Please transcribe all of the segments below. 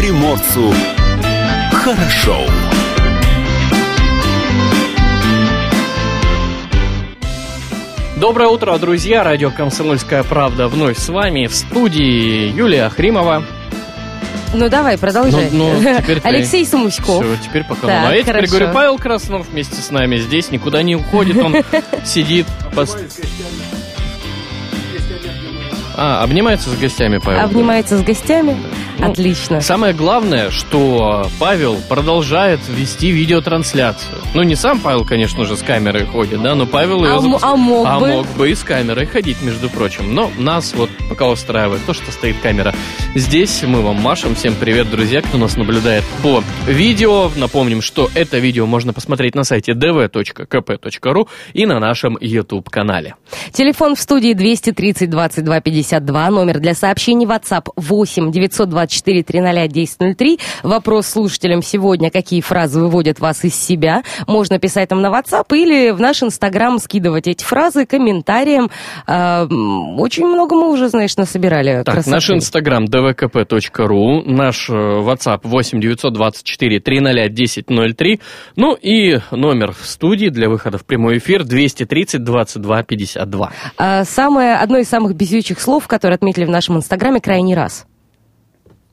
приморцу хорошо. Доброе утро, друзья! Радио «Комсомольская правда» вновь с вами в студии Юлия Ахримова. Ну давай, продолжай. Ну, ну, теперь Алексей Сумуськов. Все, теперь пока. Так, а я теперь хорошо. говорю, Павел Краснов вместе с нами здесь, никуда не уходит, он сидит. А, обнимается с гостями, Павел. Обнимается с гостями. Ну, Отлично. Самое главное, что Павел продолжает вести видеотрансляцию. Ну, не сам Павел, конечно же, с камерой ходит, да, но Павел ее А, запуск- а мог а бы? мог бы и с камерой ходить, между прочим. Но нас вот пока устраивает то, что стоит камера здесь. Мы вам машем. Всем привет, друзья, кто нас наблюдает по видео. Напомним, что это видео можно посмотреть на сайте dv.kp.ru и на нашем YouTube-канале. Телефон в студии 230 22 52. Номер для сообщений WhatsApp 8 924 300 1003. Вопрос слушателям сегодня, какие фразы выводят вас из себя. Можно писать нам на WhatsApp или в наш Инстаграм скидывать эти фразы комментарием. А, м, очень много мы уже, знаешь, насобирали. Так, красоты. наш инстаграм dvkp.ru, наш э, WhatsApp 8 924 300 1003, ну и номер в студии для выхода в прямой эфир 230 22 52. А, самое, одно из самых безючих слов, которые отметили в нашем Инстаграме крайний раз.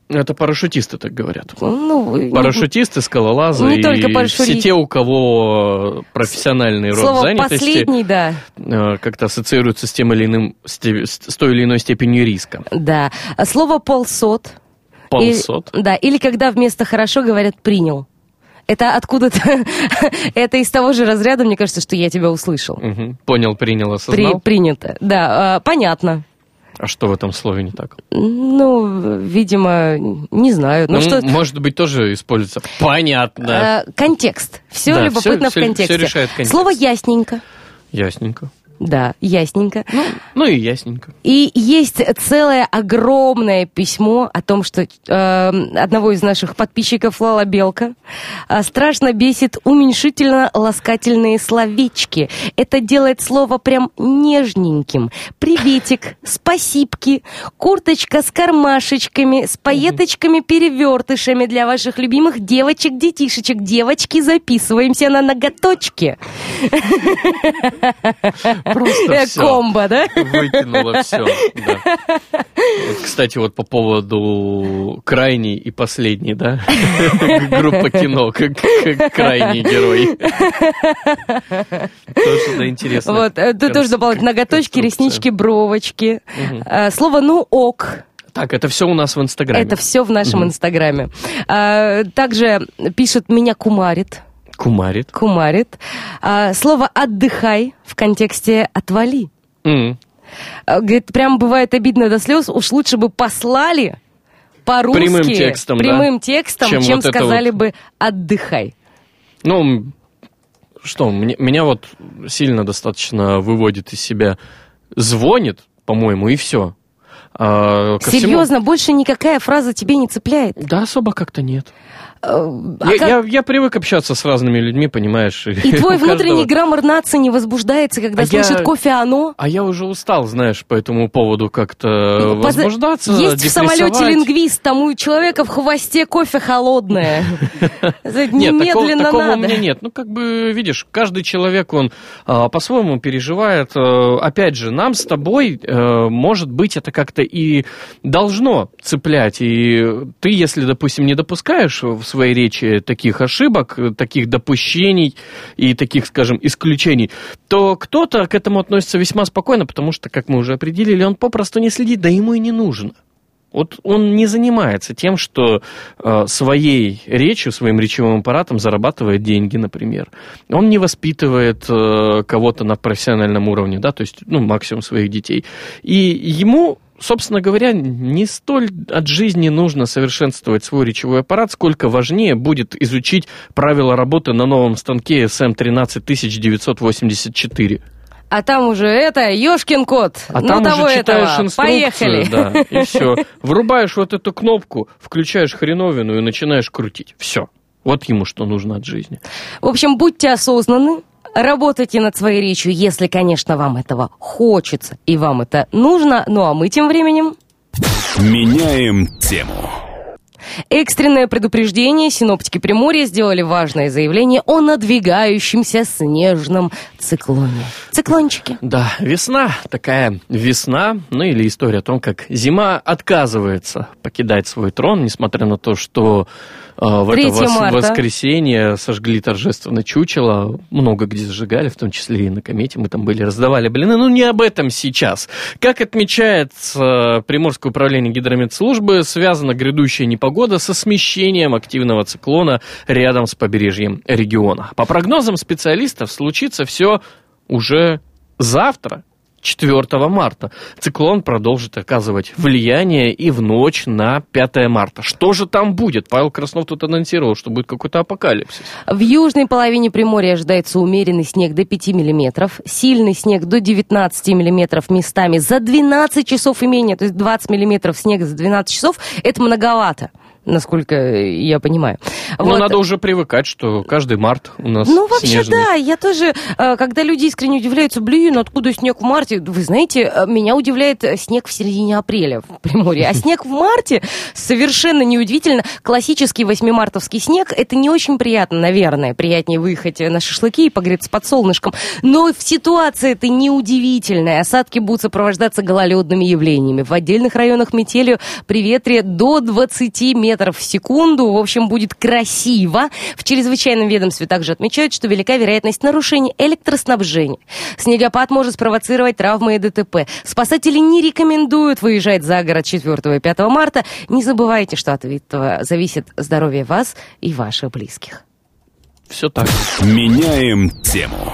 Это парашютисты так говорят. Ну, не- Парашютисты, скалолазы Не и только парашюти- все те, у кого последний род Слово занятости последний, да. э, как-то ассоциируется с тем или иным, с той или иной степенью риска. Да. А Слово полсот. Полсот. Или- да, или когда вместо хорошо говорят принял. Это откуда-то, это из того же разряда, мне кажется, что я тебя услышал. Мгм. Понял, принял, При, осознал. принято. Да, а, понятно. А что в этом слове не так? Ну, видимо, не знаю. Ну, Ну, что... может быть, тоже используется. Понятно. а, контекст. Все Да, любопытно всё- в контексте. всё решает контекст. Слово ясненько. Ясненько. Да, ясненько. Ну и ясненько. И есть целое огромное письмо о том, что э, одного из наших подписчиков Лала Белка э, страшно бесит уменьшительно-ласкательные словечки. Это делает слово прям нежненьким. Приветик, спасибки, курточка с кармашечками, с пайеточками-перевертышами для ваших любимых девочек-детишечек. Девочки, записываемся на ноготочки. Просто всё. Комбо, да? Выкинула все. Кстати, вот по поводу крайний и последний, да? Группа кино, как как крайний герой. Тоже, да, интересно. Вот, э, тут тоже добавить ноготочки, реснички, бровочки. Э, Слово «ну ок». Так, это все у нас в Инстаграме. Это все в нашем инстаграме. А, Также пишут «меня кумарит». Кумарит. Кумарит. А, Слово «отдыхай» в контексте «отвали». А, Говорит, прям бывает обидно до слез. Уж лучше бы послали по-русски. Прямым текстом, да. прямым текстом, Чем чем, вот сказали вот. бы «отдыхай». Ну, что, мне- меня вот сильно достаточно выводит из себя. Звонит, по-моему, и все. Серьезно, больше никакая фраза тебе не цепляет? Да, особо как-то нет. А я, как- я- я привык общаться с разными людьми, понимаешь. И твой внутренний каждого- граммар нации не возбуждается, когда А слышит я- кофе оно? А я уже устал, знаешь, по этому поводу как-то Поза- возбуждаться, Есть в самолете лингвист, там у человека в хвосте кофе холодное. Это Нет, такого, Немедленно у надо. меня нет. Ну, как бы, видишь, каждый человек, он а, по-своему переживает. Э, опять же, нам с тобой, э, может быть, это как-то и должно цеплять. И ты, если, допустим, не допускаешь в своей речи таких ошибок, таких допущений и таких, скажем, исключений, то кто-то к этому относится весьма спокойно, потому что, как мы уже определили, он попросту не следит, да ему и не нужно. Вот он не занимается тем, что э, своей речью, своим речевым аппаратом зарабатывает деньги, например. Он не воспитывает э, кого-то на профессиональном уровне, да, то есть, ну, максимум своих детей. И ему, собственно говоря, не столь от жизни нужно совершенствовать свой речевой аппарат, сколько важнее будет изучить правила работы на новом станке SM13984. А там уже это, Ёшкин кот. А ну там того уже читаешь этого. инструкцию, Поехали. да, и все. Врубаешь вот эту кнопку, включаешь хреновину и начинаешь крутить. Все. Вот ему что нужно от жизни. В общем, будьте осознанны, работайте над своей речью, если, конечно, вам этого хочется и вам это нужно. Ну а мы тем временем... Меняем тему. Экстренное предупреждение. Синоптики Приморья сделали важное заявление о надвигающемся снежном циклоне. Циклончики. Да, весна, такая весна, ну или история о том, как зима отказывается покидать свой трон, несмотря на то, что в это 3 вос- марта. воскресенье сожгли торжественно чучело, много где сжигали, в том числе и на комете, мы там были, раздавали блины, ну не об этом сейчас. Как отмечает э, Приморское управление гидрометслужбы, связана грядущая непогода со смещением активного циклона рядом с побережьем региона. По прогнозам специалистов, случится все уже завтра, 4 марта. Циклон продолжит оказывать влияние и в ночь на 5 марта. Что же там будет? Павел Краснов тут анонсировал, что будет какой-то апокалипсис. В южной половине Приморья ожидается умеренный снег до 5 миллиметров, сильный снег до 19 миллиметров местами за 12 часов и менее, то есть 20 миллиметров снега за 12 часов, это многовато насколько я понимаю. Но Вот. надо уже привыкать, что каждый март у нас Ну, вообще, снежный. да, я тоже, э, когда люди искренне удивляются, блин, откуда снег в марте? Вы знаете, э, меня удивляет э, снег в середине апреля в Приморье, а снег в марте совершенно неудивительно. Классический восьмимартовский снег, это не очень приятно, наверное, приятнее выехать на шашлыки и погреться под солнышком, но в ситуации это неудивительная. Осадки будут сопровождаться гололедными явлениями. В отдельных районах метелью при ветре до 20 метров в секунду. В общем, будет красиво. В чрезвычайном ведомстве также отмечают, что велика вероятность нарушений электроснабжения. Снегопад может спровоцировать травмы и ДТП. Спасатели не рекомендуют выезжать за город 4 и 5 марта. Не забывайте, что от этого зависит здоровье вас и ваших близких. Все так. Меняем тему.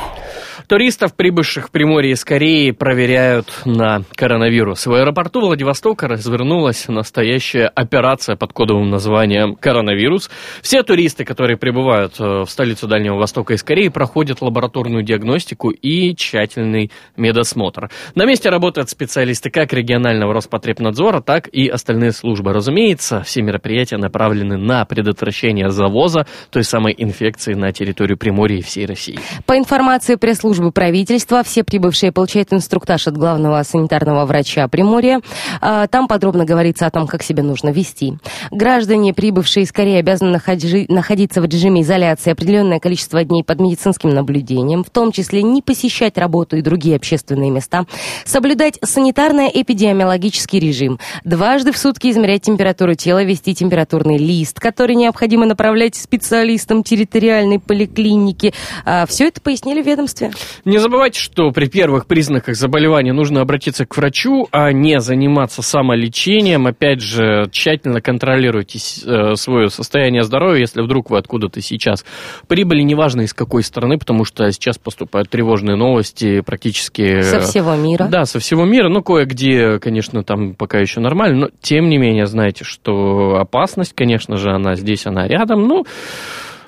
Туристов, прибывших в Приморье из Кореи, проверяют на коронавирус. В аэропорту Владивостока развернулась настоящая операция под кодовым названием «Коронавирус». Все туристы, которые прибывают э, в столицу Дальнего Востока из Кореи, проходят лабораторную диагностику и тщательный медосмотр. На месте работают специалисты как регионального Роспотребнадзора, так и остальные службы. Разумеется, все мероприятия направлены на предотвращение завоза той самой инфекции на территорию Приморья и всей России. По информации пресс-службы правительства, все прибывшие получают инструктаж от главного санитарного врача Приморья. А, Там подробно говорится о том, как себя нужно вести. Граждане, прибывшие из Кореи, обязаны находи- находиться в режиме изоляции определенное количество дней под медицинским наблюдением, в том числе не посещать работу и другие общественные места, соблюдать санитарно-эпидемиологический режим, дважды в сутки измерять температуру тела, вести температурный лист, который необходимо направлять специалистам территориальной поликлиники. Все это пояснили в ведомстве. Не забывайте, что при первых признаках заболевания нужно обратиться к врачу, а не заниматься самолечением. Опять же, тщательно контролируйте э, свое состояние здоровья, если вдруг вы откуда-то сейчас прибыли, неважно из какой страны, потому что сейчас поступают тревожные новости практически... Со э, всего мира. Да, со всего мира. Ну, кое-где, конечно, там пока еще нормально, но тем не менее, знаете, что опасность, конечно же, она здесь, она рядом. Ну,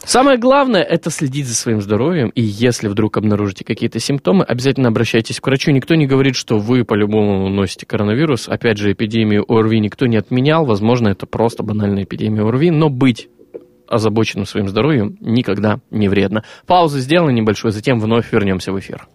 Самое главное – это следить за своим здоровьем, и если вдруг обнаружите какие-то симптомы, обязательно обращайтесь к врачу. Никто не говорит, что вы по-любому носите коронавирус. Опять же, эпидемию ОРВИ никто не отменял. Возможно, это просто банальная эпидемия ОРВИ, но быть озабоченным своим здоровьем никогда не вредно. Паузу сделаем небольшой, затем вновь вернемся в эфир.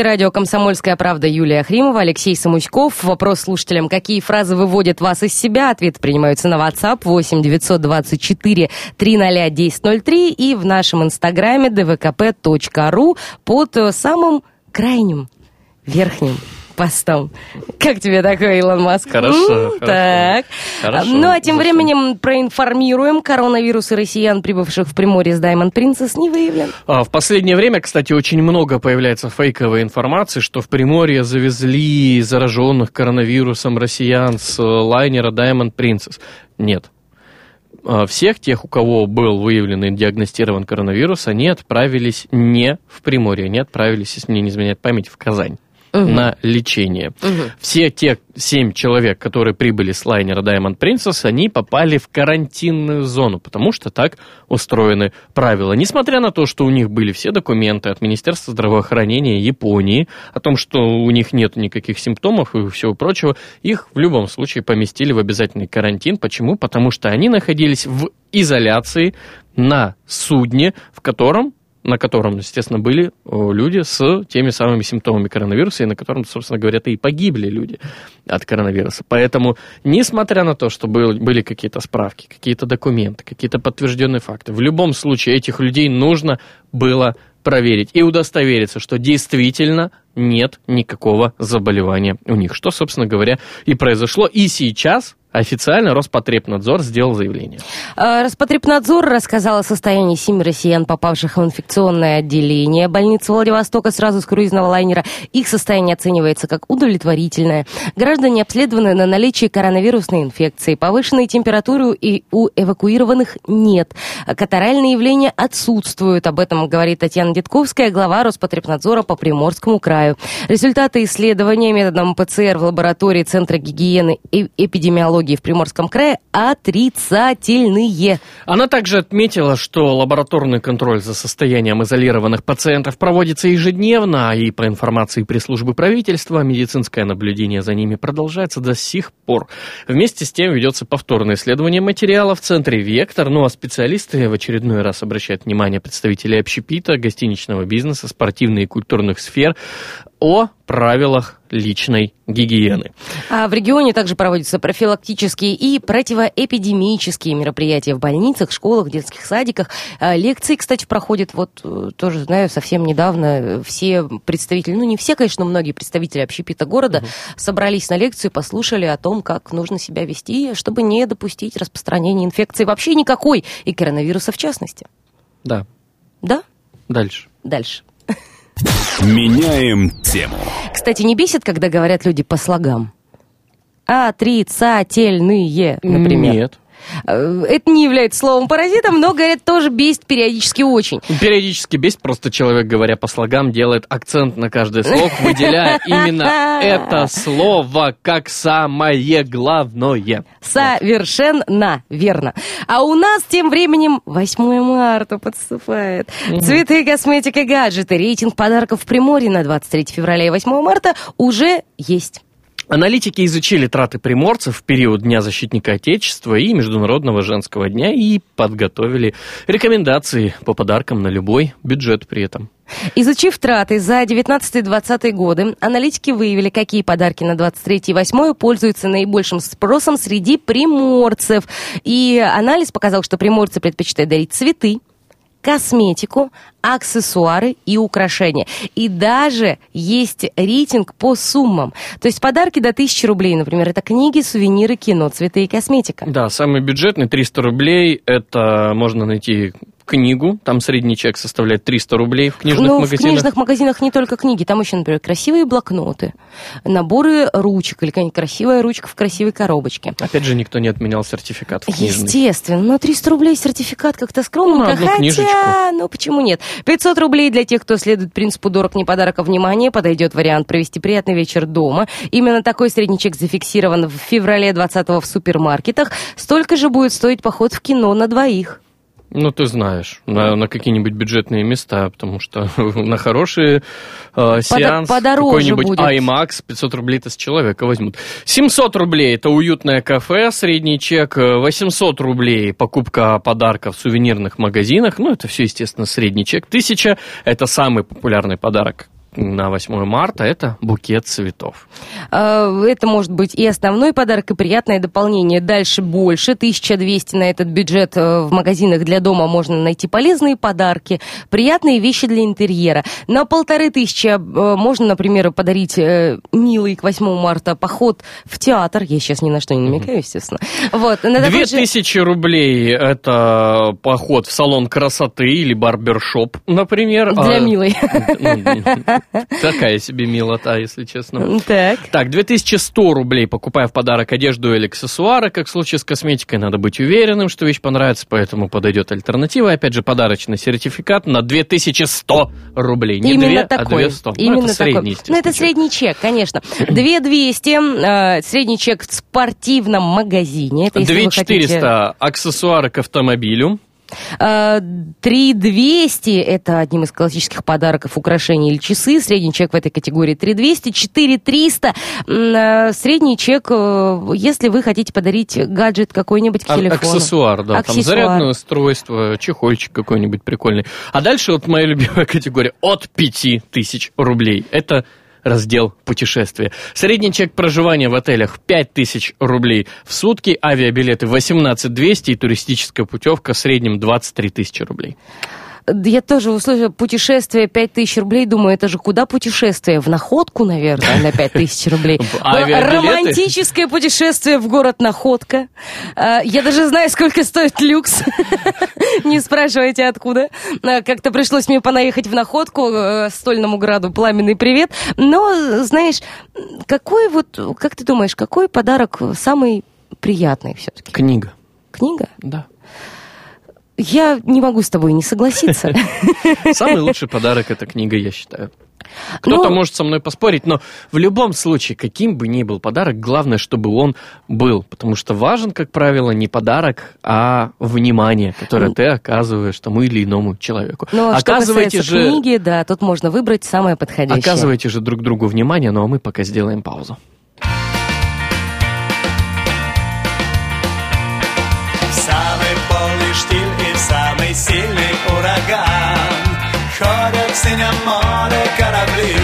Студии радио «Комсомольская правда» Юлия Хримова, Алексей Самуськов. Вопрос слушателям, какие фразы выводят вас из себя? Ответы принимаются на WhatsApp 8 924 300 1003 и в нашем инстаграме dvkp.ru под самым крайним верхним постом. Как тебе такой, Илон Маск? Хорошо, хорошо. Так. Хорошо. Ну, а тем временем проинформируем. Коронавирус и россиян, прибывших в Приморье с Diamond Princess, не выявлен. А, В последнее время, кстати, очень много появляется фейковой информации, что в Приморье завезли зараженных коронавирусом россиян с э, лайнера Diamond Princess. Нет. А, Всех тех, у кого был выявлен и диагностирован коронавирус, они отправились не в Приморье, они отправились, если мне не изменяет память, в Казань на лечение. Все те семь человек, которые прибыли с лайнера Diamond Princess, они попали в карантинную зону, потому что так устроены правила. Несмотря на то, что у них были все документы от Министерства здравоохранения Японии о том, что у них нет никаких симптомов и всего прочего, их в любом случае поместили в обязательный карантин. Почему? Потому что они находились в изоляции на судне, в котором на котором, естественно, были люди с теми самыми симптомами коронавируса, и на котором, собственно говоря, и погибли люди от коронавируса. Поэтому, несмотря на то, что был- были какие-то справки, какие-то документы, какие-то подтвержденные факты, в любом случае этих людей нужно было проверить и удостовериться, что действительно нет никакого заболевания у них. Что, собственно говоря, и произошло. И сейчас официально Роспотребнадзор сделал заявление. А, Роспотребнадзор рассказал о состоянии семи россиян, попавших в инфекционное отделение больницы Владивостока сразу с круизного лайнера. Их состояние оценивается как удовлетворительное. Граждане обследованы на наличие коронавирусной инфекции. Повышенной температуры и у эвакуированных нет. Катаральные явления отсутствуют. Об этом говорит Татьяна Дедковская, глава Роспотребнадзора по Приморскому краю. Результаты исследования методом ПЦР в лаборатории Центра гигиены и эпидемиологии в Приморском крае отрицательные. Она также отметила, что лабораторный контроль за состоянием изолированных пациентов проводится ежедневно, и по информации пресс-службы правительства, медицинское наблюдение за ними продолжается до сих пор. Вместе с тем ведется повторное исследование материала в центре «Вектор», ну а специалисты в очередной раз обращают внимание представителей общепита, гостиничного бизнеса, спортивных и культурных сфер о правилах личной гигиены. А в регионе также проводятся профилактические и противоэпидемические мероприятия в больницах, школах, детских садиках. А, Лекции, кстати, проходят, вот э, тоже знаю, совсем недавно все представители, ну не все, конечно, но многие представители общепита города собрались на лекцию, послушали о том, как нужно себя вести, чтобы не допустить распространения инфекции вообще никакой, и коронавируса в частности. Да, Да? дальше. Дальше. Меняем тему. Кстати, не бесит, когда говорят люди по слогам? Отрицательные, например. Нет. Э, Это не является словом паразитом, но, говорят, тоже бесит периодически очень. Периодически бесит, просто человек, говоря по слогам, делает акцент на каждое слово, выделяя именно это слово как самое главное. Совершенно верно. А у нас тем временем 8 марта подступает. Цветы, косметика, гаджеты. Рейтинг подарков в Приморье на 23 февраля и 8 марта уже есть. Аналитики изучили траты приморцев в период Дня защитника Отечества и Международного женского дня и подготовили рекомендации по подаркам на любой бюджет при этом. Изучив траты за 19-20 годы, аналитики выявили, какие подарки на 23 и 8 пользуются наибольшим спросом среди приморцев. И анализ показал, что приморцы предпочитают дарить цветы, косметику, аксессуары и украшения. И даже есть рейтинг по суммам. То есть подарки до 1000 рублей, например, это книги, сувениры, кино, цветы и косметика. Да, самый бюджетный 300 рублей, это можно найти книгу, там средний чек составляет 300 рублей в книжных ну, магазинах. в книжных магазинах не только книги, там еще, например, красивые блокноты, наборы ручек или какая-нибудь красивая ручка в красивой коробочке. Опять же, никто не отменял сертификат в книжный. Естественно, но 300 рублей сертификат как-то скромненько, Ну, хотя, книжечку. ну почему нет? 500 рублей для тех, кто следует принципу «дорог не подарок, а внимание», подойдет вариант провести приятный вечер дома. Именно такой средний чек зафиксирован в феврале 20 в супермаркетах. Столько же будет стоить поход в кино на двоих. Ну, ты знаешь, на, на какие-нибудь бюджетные места, потому что на хорошие э, сеанс подороже какой-нибудь будет. IMAX 500 рублей-то с человека возьмут. 700 рублей – это уютное кафе, средний чек. э, 800 рублей – покупка подарка в сувенирных магазинах. Ну, это все, естественно, средний чек. 1000 – это самый популярный подарок на 8 марта – это букет цветов. Э, Это может быть и основной подарок, и приятное дополнение. Дальше больше, 1200 на этот бюджет э, в магазинах для дома можно найти полезные подарки, приятные вещи для интерьера. На полторы тысячи э, можно, например, подарить э, милый к 8 марта поход в театр. Я сейчас ни на что не намекаю, естественно. Вот. На такой же- 2000 рублей – это поход в салон красоты или барбершоп, например. Для А, милой. Ну, Такая себе милота, если честно. Так. Так, 2100 рублей, покупая в подарок одежду или аксессуары, как в случае с косметикой, надо быть уверенным, что вещь понравится, поэтому подойдет альтернатива. Опять же, подарочный сертификат на 2100 рублей. Не Именно 2, такой. а 200. Ну, Именно это средний, такой. Ну, естественно, это чек. средний чек, конечно. 2200, э, средний чек в спортивном магазине. Это если вы хотите... 2400 аксессуары к автомобилю. Э, 3200 это одним из классических подарков украшения или часы. Средний чек в этой категории 3200. 4300 м, э, средний чек, э, если вы хотите подарить гаджет какой-нибудь к А- телефону. Аксессуар, да. Там Аксессуар. зарядное устройство, чехольчик какой-нибудь прикольный. А дальше вот моя любимая категория от 5000 рублей. Это раздел путешествия. Средний чек проживания в отелях 5000 рублей в сутки, авиабилеты 18 200 и туристическая путевка в среднем 23 тысячи рублей. Я тоже услышала путешествие 5000 рублей. Думаю, это же куда путешествие? В находку, наверное, на 5000 рублей. Авиабилеты? Романтическое путешествие в город Находка. А, Я даже знаю, сколько стоит люкс. Не спрашивайте, откуда. А, Как-то пришлось мне понаехать в Находку, э, Стольному граду пламенный привет. Но, знаешь, какой вот, как ты думаешь, какой подарок самый приятный все-таки? Книга, Книга? да. Я не могу с тобой не согласиться. Самый лучший подарок это книга, я считаю. Кто-то Ну, может со мной поспорить, но в любом случае, каким бы ни был подарок, главное, чтобы он был. Потому что важен, как правило, не подарок, а внимание, которое ты оказываешь тому или иному человеку. Ну, а что Оказывайте касается же, книги, да, тут можно выбрать самое подходящее. оказывайте же друг другу внимание, ну а мы пока сделаем паузу. Ураган Ходят в синем море корабли.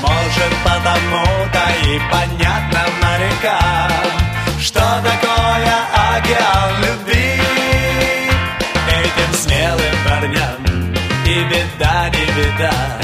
Может потому-то и понятно морякам Что такое океан любви. Этим смелым парням и беда не беда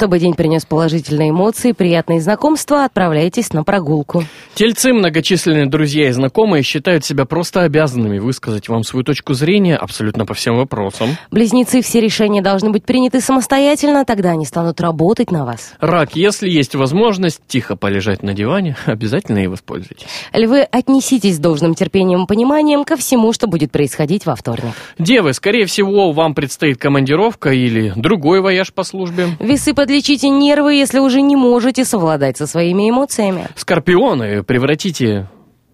чтобы день принес положительные эмоции, приятные знакомства, отправляйтесь на прогулку. Тельцы, многочисленные друзья и знакомые считают себя просто обязанными высказать вам свою точку зрения абсолютно по всем вопросам. Близнецы, все решения должны быть приняты самостоятельно, тогда они станут работать на вас. Рак, если есть возможность тихо полежать на диване, обязательно и воспользуйтесь. Львы, отнеситесь с должным терпением и пониманием ко всему, что будет происходить во вторник. Девы, скорее всего, вам предстоит командировка или другой вояж по службе. Весы, подлечите нервы, если уже не можете совладать со своими эмоциями. Скорпионы, превратите...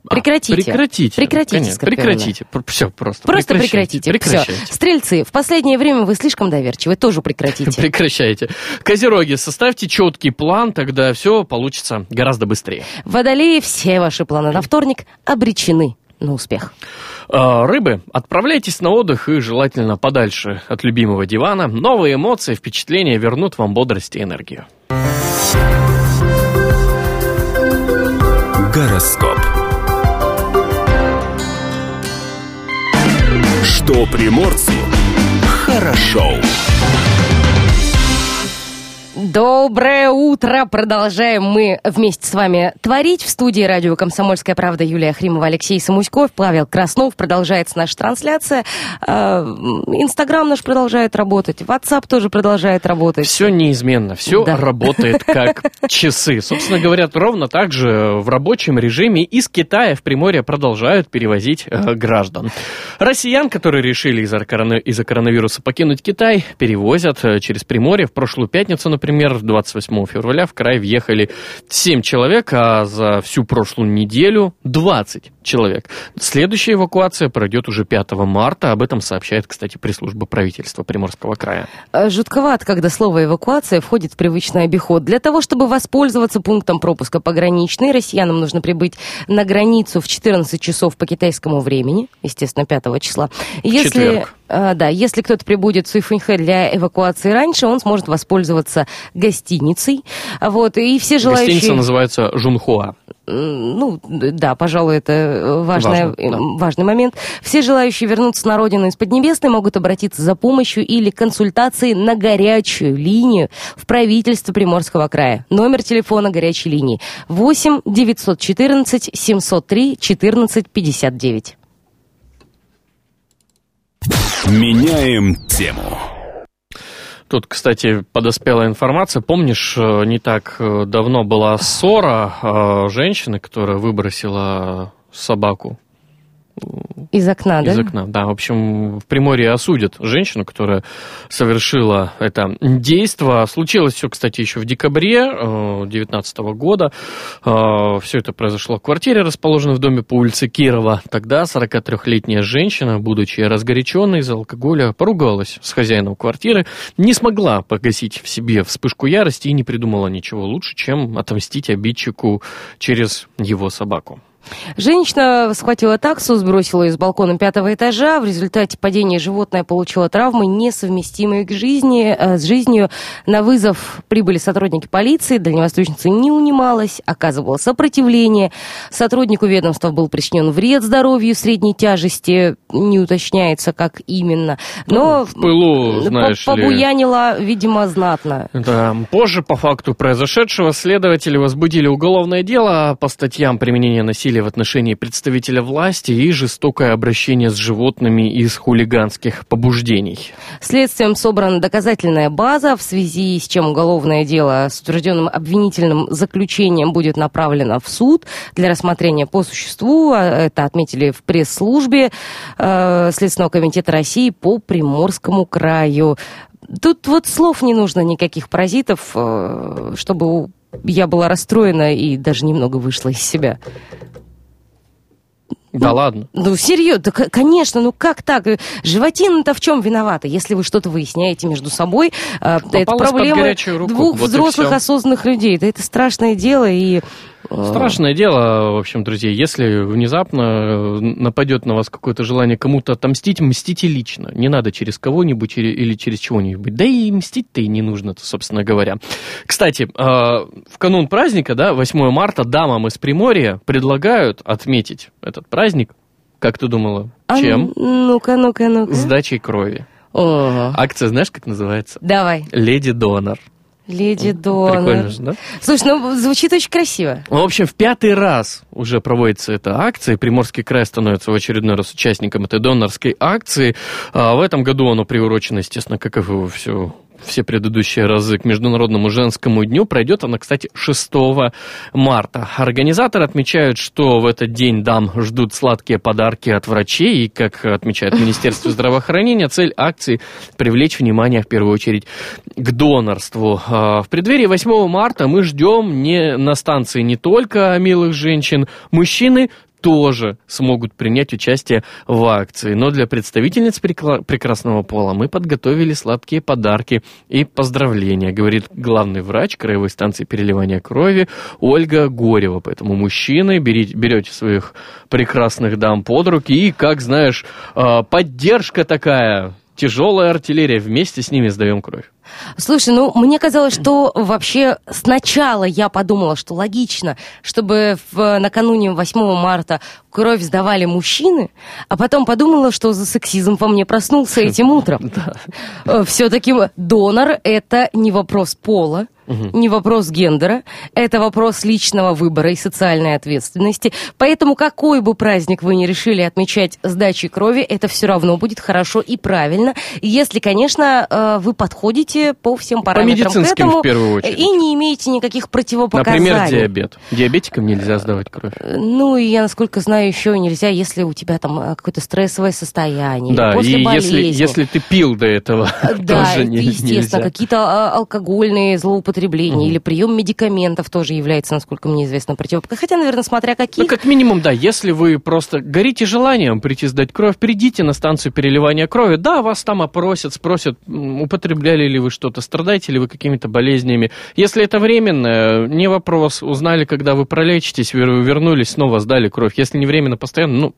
А, Прекратите. прекратите. Прекратите, конечно. Прекратите. Все, просто. Просто прекратите. Прекращайте. Всё. Стрельцы, в последнее время вы слишком доверчивы, тоже прекратите. Прекращайте. Козероги, составьте четкий план, тогда все получится гораздо быстрее. Водолеи, все ваши планы на вторник обречены на успех. А, Рыбы, отправляйтесь на отдых и желательно подальше от любимого дивана. Новые эмоции, впечатления вернут вам бодрость и энергию. Гороскоп. Что приморцу хорошо. Доброе утро! Продолжаем мы вместе с вами творить. В студии радио «Комсомольская правда» Юлия Хримова, Алексей Самуськов, Павел Краснов. Продолжается наша трансляция. Э, Инстаграм наш продолжает работать. WhatsApp тоже продолжает работать. Все неизменно, все Да. работает как часы. Собственно говоря, ровно так же в рабочем режиме из Китая в Приморье продолжают перевозить э, граждан. Россиян, которые решили из-за коронавируса покинуть Китай, перевозят э, через Приморье. В прошлую пятницу, например, 28 февраля в край въехали 7 человек, а за всю прошлую неделю 20 человек. Следующая эвакуация пройдет уже 5 марта. Об этом сообщает, кстати, пресс-служба правительства Приморского края. Э, Жутковато, когда слово «эвакуация» входит в привычный обиход. Для того, чтобы воспользоваться пунктом пропуска пограничный, россиянам нужно прибыть на границу в 14 часов по китайскому времени, естественно, 5 числа. Если, четверг. э, да, если кто-то прибудет в Суйфуньхэ для эвакуации раньше, он сможет воспользоваться гостиницей. Вот, и все желающие... Гостиница называется Жунхуа. Ну, да, пожалуй, это э, важное- Важно, да. э, важный момент. Все желающие вернуться на родину из Поднебесной могут обратиться за помощью или консультацией на горячую линию в правительство Приморского края. Номер телефона горячей линии 8 914 703 14 59. Меняем тему. Тут, кстати, подоспела информация. Помнишь, э, не так э, давно была ссора э, женщины, которая выбросила собаку Из окна, да? из окна. Да, в общем, в Приморье осудят женщину, которая совершила это действо. Случилось все, кстати, еще в декабре 2019 года. Все это произошло в квартире, расположенной в доме по улице Кирова. Тогда 43-летняя женщина, будучи разгоряченной из-за алкоголя, поругалась с хозяином квартиры, не смогла погасить в себе вспышку ярости и не придумала ничего лучше, чем отомстить обидчику через его собаку. Женщина схватила таксу, сбросила ее с балкона пятого этажа. В результате падения животное получило травмы, несовместимые к жизни, э, с жизнью. На вызов прибыли сотрудники полиции. Дальневосточница не унималась, оказывала сопротивление. Сотруднику ведомства был причинен вред здоровью средней тяжести. Не уточняется, как именно. Но В пылу, знаешь ли... побуянила, видимо, знатно. Да, позже по факту произошедшего следователи возбудили уголовное дело по статьям применения насилия в отношении представителя власти и жестокое обращение с животными из хулиганских побуждений. Следствием собрана доказательная база, в связи с чем уголовное дело с утвержденным обвинительным заключением будет направлено в суд для рассмотрения по существу. А Это отметили в пресс-службе э, Следственного комитета России по Приморскому краю. Тут вот слов не нужно никаких паразитов, э, чтобы я была расстроена и даже немного вышла из себя. Да ладно. Ну, серьезно, да, конечно, ну как так? Животина-то в чем виновата? Если вы что-то выясняете между собой, это Попалась под проблема двух вот взрослых осознанных людей. Да это страшное дело, и Страшное дело, в общем, друзья, если внезапно э, нападет на вас какое-то желание кому-то отомстить, мстите лично. Не надо через кого-нибудь или, через чего-нибудь. Да и мстить-то и не нужно, собственно говоря. Кстати, э, в канун праздника, да, 8 марта, дамам из Приморья предлагают отметить этот праздник, как ты думала, А, чем? Ну-ка, ну-ка, ну-ка. Сдачей крови. О, Акция, знаешь, как называется? давай. Леди Донор. Леди Прикольно Донор. же, да? Слушай, ну звучит очень красиво. В общем, в пятый раз уже проводится эта акция, Приморский край становится в очередной раз участником этой донорской акции. А в этом году оно приурочено, естественно, как и все, все предыдущие разы к Международному женскому дню. Пройдет она, кстати, 6 марта. Организаторы отмечают, что в этот день дам ждут сладкие подарки от врачей, и, как отмечает Министерство здравоохранения, цель акции – привлечь внимание, в первую очередь, к донорству. А, В преддверии 8 марта мы ждем не на станции не только милых женщин, мужчины тоже смогут принять участие в акции. Но для представительниц прекрасного пола мы подготовили сладкие подарки и поздравления, говорит главный врач Краевой станции переливания крови Ольга Горева. Поэтому мужчины, берите, берете своих прекрасных дам под руки и, как знаешь, а, поддержка такая, тяжелая артиллерия, вместе с ними сдаем кровь. Слушай, ну, мне казалось, что вообще сначала я подумала, что логично, чтобы в, накануне 8 марта кровь сдавали мужчины, а потом подумала, что за сексизм во мне проснулся этим утром. Все-таки донор – это не вопрос пола, не вопрос гендера, это вопрос личного выбора и социальной ответственности. Поэтому какой бы праздник вы ни решили отмечать сдачей крови, это все равно будет хорошо и правильно, если, конечно, э, вы подходите по всем параметрам к медицинским, этому в первую очередь. и не имеете никаких противопоказаний. Например, диабет. Диабетикам нельзя сдавать кровь. Ну, и я, насколько знаю, еще нельзя, если у тебя там э, какое-то стрессовое состояние, Да, после и болезни. если, если ты пил до этого, Да, тоже не- естественно, нельзя. какие-то а, алкогольные злоупотребления или прием медикаментов тоже является, насколько мне известно, противопоказанием. Хотя, наверное, смотря какие. Ну, как минимум, да, если вы просто горите желанием прийти сдать кровь, придите на станцию переливания крови. Да, вас там опросят, спросят, употребляли ли вы что-то, страдаете ли вы какими-то болезнями. Если это временно, не вопрос. Узнали, когда вы пролечитесь, вер- вернулись, снова сдали кровь. Если не временно, постоянно, ну,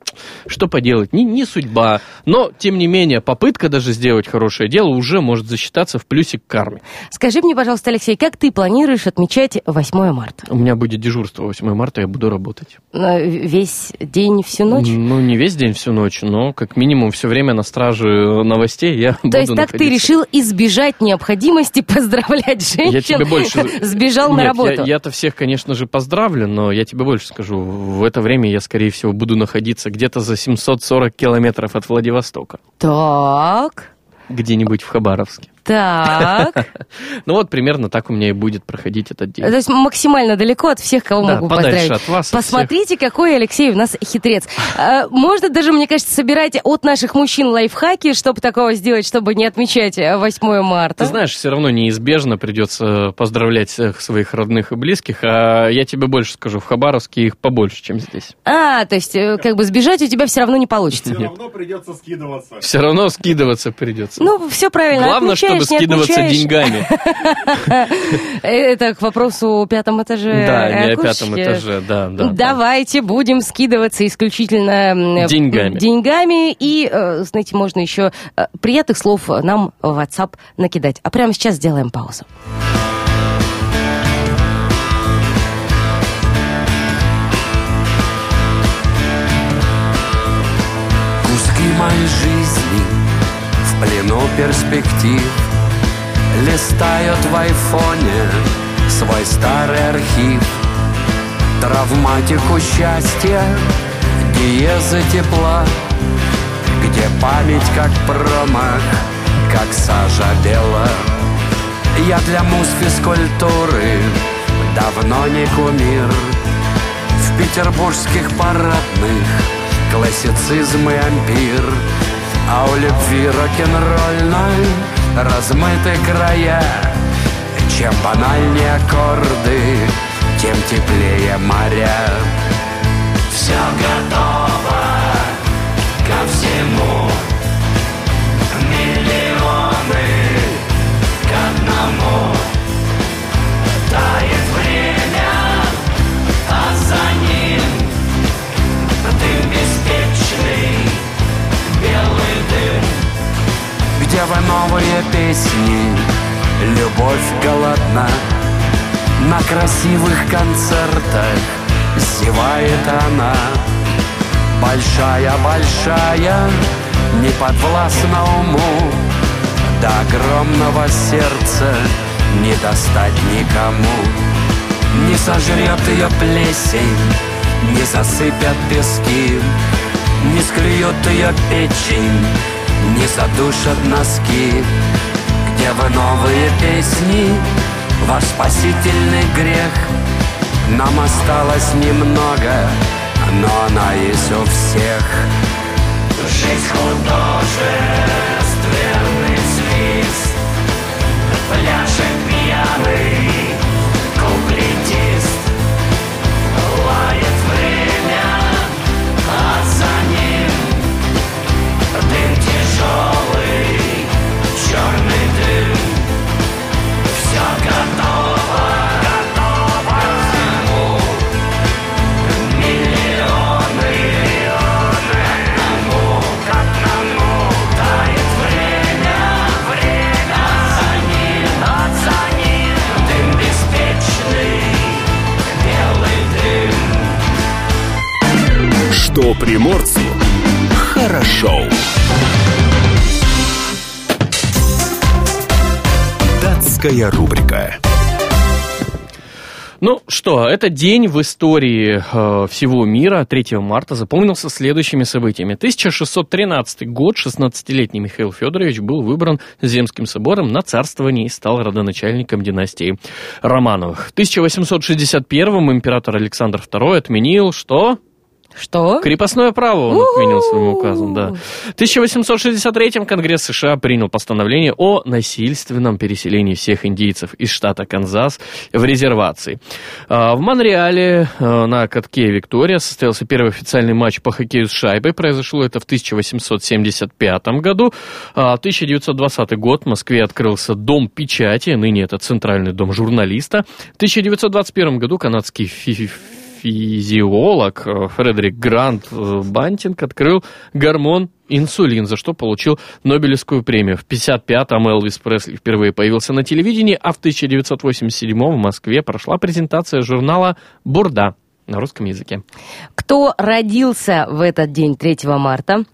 что поделать, не, не судьба. Но, тем не менее, попытка даже сделать хорошее дело уже может засчитаться в плюсик к карме. Скажи мне, пожалуйста, Алексей, как ты планируешь отмечать 8 марта? У меня будет дежурство 8 марта, я буду работать. Весь день, всю ночь? Ну, не весь день, всю ночь, но как минимум все время на страже новостей я буду То есть так ты находиться. решил избежать необходимости поздравлять женщин? Я тебе больше... Сбежал на Нет, работу. Я, то всех, конечно же, поздравлю, но я тебе больше скажу. В это время я, скорее всего, буду находиться где-то за 740 километров от Владивостока. Так, Где-нибудь в Хабаровске. Так. Ну вот примерно так у меня и будет проходить этот день. То есть максимально далеко от всех, кого Да, могу подальше поздравить. от вас, от Посмотрите, какой Алексей у нас хитрец. А, Можно даже, мне кажется, собирать от наших мужчин лайфхаки, чтобы такого сделать, чтобы не отмечать э, 8 марта. Ты знаешь, все равно неизбежно придется поздравлять всех своих родных и близких, а я тебе больше скажу, в Хабаровске их побольше, чем здесь. А, то есть, э, как бы сбежать у тебя все равно не получится. Все равно придется скидываться. Все равно скидываться придется. Ну, все правильно. Главное, чтобы Не скидываться отмечаешь. деньгами. Это к вопросу о пятом этаже. Да, не о пятом этаже, да, да. да. Давайте будем скидываться исключительно Деньгами. деньгами. И, э, знаете, можно еще э, приятных слов нам в WhatsApp накидать. А прямо сейчас сделаем паузу. Куски моей жизни в плену перспектив Листают в айфоне свой старый архив. Травматику счастья, диезы тепла Где память как промах, как сажа бела. Я для муз физкультуры давно не кумир. В петербургских парадных классицизм и ампир А у любви рок-н-ролльной размыты края. Чем банальнее аккорды, тем теплее моря. Все готово ко всему концертах Зевает она. Большая-большая Не подвластна уму. До огромного сердца Не достать никому. Не сожрет ее плесень Не засыпят пески Не склюют ее печень Не задушат носки. Где вы новые песни? Ваш спасительный грех Нам осталось немного Но она есть у всех. Жизнь художественный свист. Пляшет пьяный приморцу хорошо. Датская рубрика. Ну что, этот день в истории э, всего мира, 3 марта, запомнился следующими событиями. 1613 год, 16-летний Михаил Федорович был выбран Земским собором на царствование и стал родоначальником династии Романовых. В 1861 император Александр II отменил, что? Что? Крепостное право он отменил своим указом, да. В 1863 Конгресс США принял постановление о насильственном переселении всех индейцев из штата Канзас в резервации. А, В Монреале а, на катке Виктория состоялся первый официальный матч по хоккею с шайбой. Произошло это в 1875 году. А, 1920 год в Москве открылся Дом печати, ныне это Центральный дом журналиста. В 1921 году канадский фи- физиолог э, Фредерик Грант э, Бантинг открыл гормон инсулин, за что получил Нобелевскую премию. В 1955-м Элвис Пресли впервые появился на телевидении, а в 1987-м в Москве прошла презентация журнала «Бурда» на русском языке. Кто родился в этот день, 3 марта?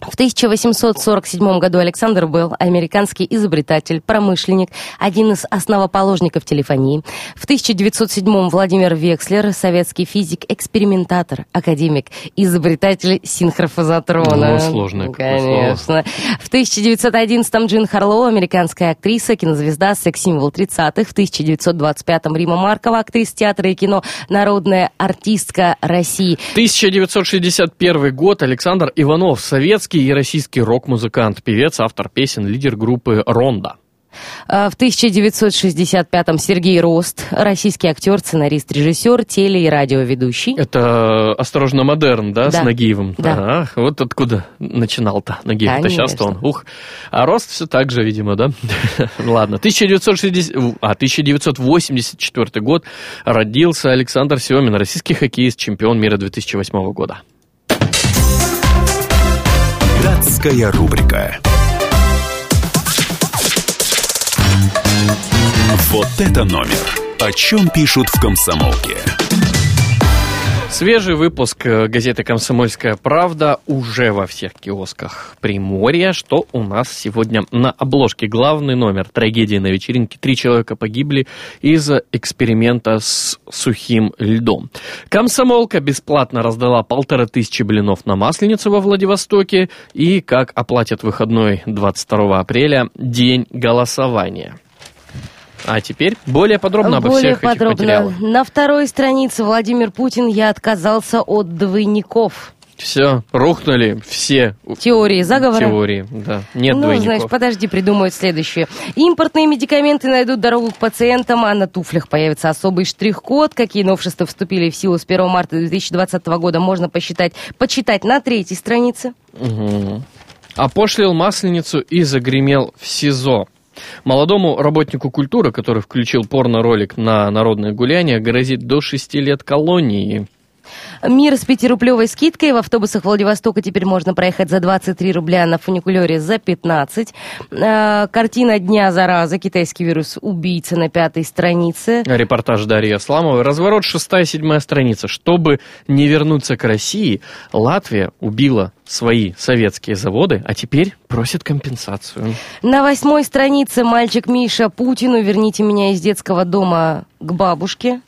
В 1847 году Александр Белл, американский изобретатель, промышленник, один из основоположников телефонии. В 1907 Владимир Векслер, советский физик, экспериментатор, академик, изобретатель синхрофазотрона. Ну, сложное Конечно. В 1911 Джин Харлоу, американская актриса, кинозвезда, секс-символ 30-х. В 1925 Рима Маркова, актриса театра и кино, народная артистка России. 1961 год. Александр Иванов, советский и российский рок-музыкант, певец, автор песен, лидер группы «Ронда». А, В 1965-м Сергей Рост, российский актер, сценарист, режиссер, теле- и радиоведущий. Это «Осторожно, модерн», да, Да. с Нагиевым? Да. Ага, вот откуда начинал-то Нагиев. Это сейчас-то он, ух. А рост все так же, видимо, да? Ладно, 1960... а, 1984 год родился Александр Семин, российский хоккеист, чемпион мира 2008 года. Датская рубрика. Вот это номер. О чем пишут в комсомолке. Свежий выпуск э, газеты «Комсомольская правда» уже во всех киосках Приморья. Что у нас сегодня на обложке? Главный номер. Трагедия на вечеринке. Три человека погибли из-за эксперимента с сухим льдом. Комсомолка бесплатно раздала полторы тысячи блинов на Масленицу во Владивостоке. И как оплатят выходной 22 апреля день голосования. А теперь более подробно обо Более всех этих подробно. материалах. На второй странице Владимир Путин «Я отказался от двойников». Все, рухнули все Теории заговора. теории. Да, нет ну, двойников. знаешь, подожди, придумают следующее. Импортные медикаменты найдут дорогу к пациентам, а на туфлях появится особый штрих-код. Какие новшества вступили в силу с 1 марта 2020 года, можно посчитать, почитать на третьей странице. Мгм. Опошлил масленицу и загремел в СИЗО. Молодому работнику культуры, который включил порно-ролик на народное гуляние, грозит до 6 лет колонии. Мир с 5-рублевой скидкой. В автобусах Владивостока теперь можно проехать за 23 рубля, на фуникулере за 15. Э, Картина дня зараза. Китайский вирус убийца на пятой странице. Репортаж Дарьи Асламовой. Разворот шестая, седьмая страница. Чтобы не вернуться к России, Латвия убила свои советские заводы, а теперь просит компенсацию. На восьмой странице мальчик Миша Путину «Верните меня из детского дома к бабушке».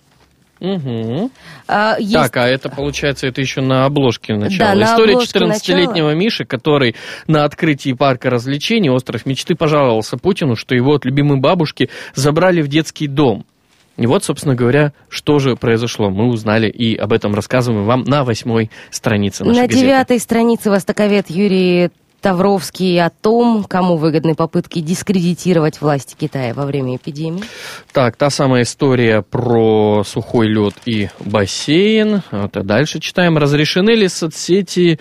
Угу. А, есть- Так, а это получается, это еще на обложке начала. Да, История обложке 14-летнего Миши, который на открытии парка развлечений «Остров мечты» пожаловался Путину, что его от любимой бабушки забрали в детский дом. И вот, собственно говоря, что же произошло. Мы узнали и об этом рассказываем вам на восьмой странице нашей На девятой странице востоковед Юрий Тавровский о том, кому выгодны попытки дискредитировать власти Китая во время эпидемии. Так, та самая история про сухой лед и бассейн. Вот, а дальше читаем. Разрешены ли соцсети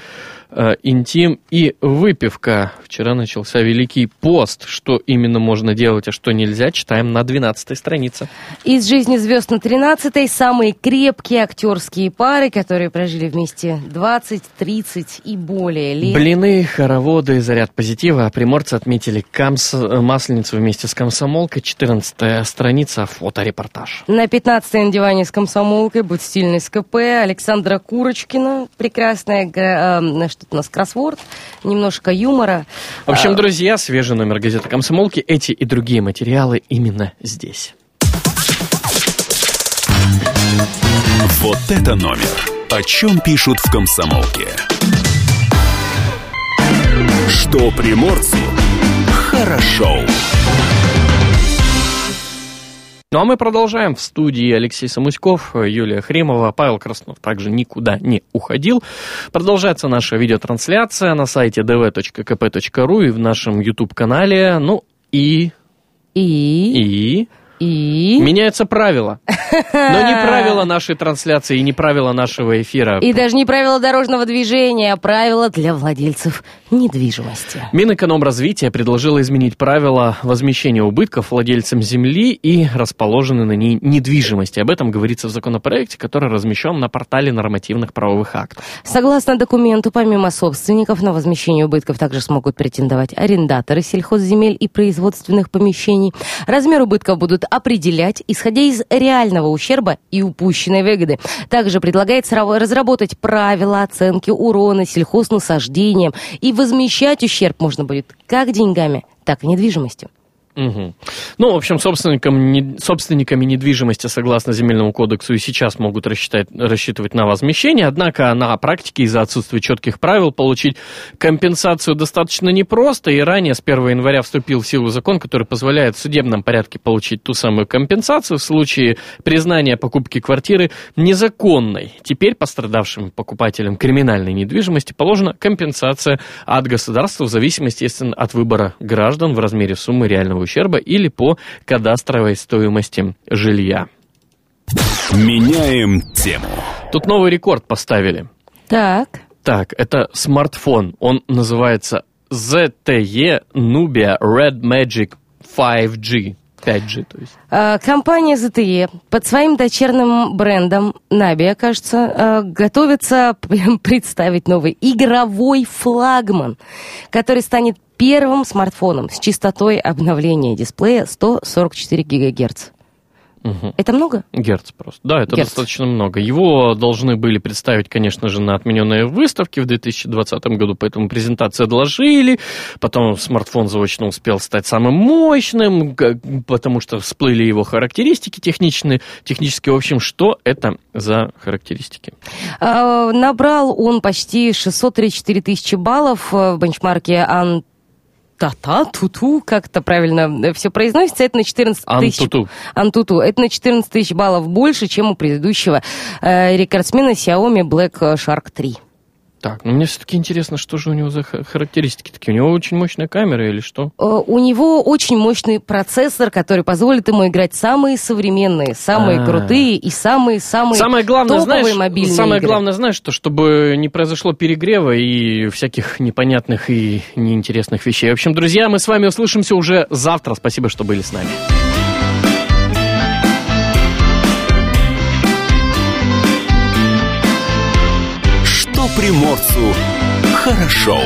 интим и выпивка? Вчера начался Великий пост. Что именно можно делать, а что нельзя, читаем на 12 странице. Из жизни звезд на 13-й самые крепкие актерские пары, которые прожили вместе 20, 30 и более лет. Блины, хороводы, заряд позитива. А приморцы отметили камс... э, Масленицу вместе с комсомолкой. 14 страница, фоторепортаж. На 15-й на диване с комсомолкой, будь стильный с КП, Александра Курочкина, прекрасная, гра- э, что-то у нас кроссворд, немножко юмора. В общем, А, друзья, свежий номер газеты «Комсомолки». Эти и другие материалы именно здесь. Вот это номер. О чем пишут в «Комсомолке». Что приморцу хорошо. Ну а мы продолжаем. В студии Алексей Самуськов, Юлия Хримова, Павел Краснов также никуда не уходил. Продолжается наша видеотрансляция на сайте dv.kp.ru и в нашем YouTube-канале. Ну и... И, И... и, Меняются правила. Но не правила нашей трансляции и не правила нашего эфира. и даже не правила дорожного движения, а правила для владельцев недвижимости. Минэкономразвития предложило изменить правила возмещения убытков владельцам земли и расположенной на ней недвижимости. Об этом говорится в законопроекте, который размещен на портале нормативных правовых актов. Согласно документу, помимо собственников, на возмещение убытков также смогут претендовать арендаторы сельхозземель и производственных помещений. Размер убытков будут определять, исходя из реального ущерба и упущенной выгоды. Также предлагается ра- разработать правила оценки урона сельхознасаждением и возмещать ущерб можно будет как деньгами, так и недвижимостью. Мгм. Ну, в общем, собственникам, не- собственниками недвижимости, согласно Земельному кодексу, и сейчас могут рассчитать, рассчитывать на возмещение, однако на практике из-за отсутствия четких правил получить компенсацию достаточно непросто, и ранее с 1 января вступил в силу закон, который позволяет в судебном порядке получить ту самую компенсацию в случае признания покупки квартиры незаконной. Теперь пострадавшим покупателям криминальной недвижимости положена компенсация от государства в зависимости, естественно, от выбора граждан в размере суммы реального ущерба или по кадастровой стоимости жилья. Меняем тему. Тут новый рекорд поставили. Так. Так, это смартфон. Он называется ZTE Nubia Red Magic 5G. 5G, то есть. Э, Компания ZTE под своим дочерным брендом Nabia, кажется, э, готовится представить новый игровой флагман, который станет первым смартфоном с частотой обновления дисплея 144 ГГц. Мгм. Это много? Герц просто. Да, это Герц. достаточно много. Его должны были представить, конечно же, на отмененной выставке в 2020 году, поэтому презентацию отложили. Потом смартфон заочно успел стать самым мощным, потому что всплыли его характеристики техничные, технические. В общем, что это за характеристики? Э, Набрал он почти 634 тысячи баллов в бенчмарке Ан... Та-та, туту, как это правильно все произносится, это на 14 тысяч... Антуту. Антуту. Это на 14 тысяч баллов больше, чем у предыдущего э, рекордсмена Xiaomi Black Shark 3. Так, ну мне все-таки интересно, что же у него за ха- характеристики такие? У него очень мощная камера или что? Э, У него очень мощный процессор, который позволит ему играть самые современные, самые А. крутые и самые-самые Самое главное, топовые знаешь, мобильные самое игры. главное, знаешь, что чтобы не произошло перегрева и всяких непонятных и неинтересных вещей. В общем, друзья, мы с вами услышимся уже завтра. Спасибо, что были с нами. Приморцу хорошо.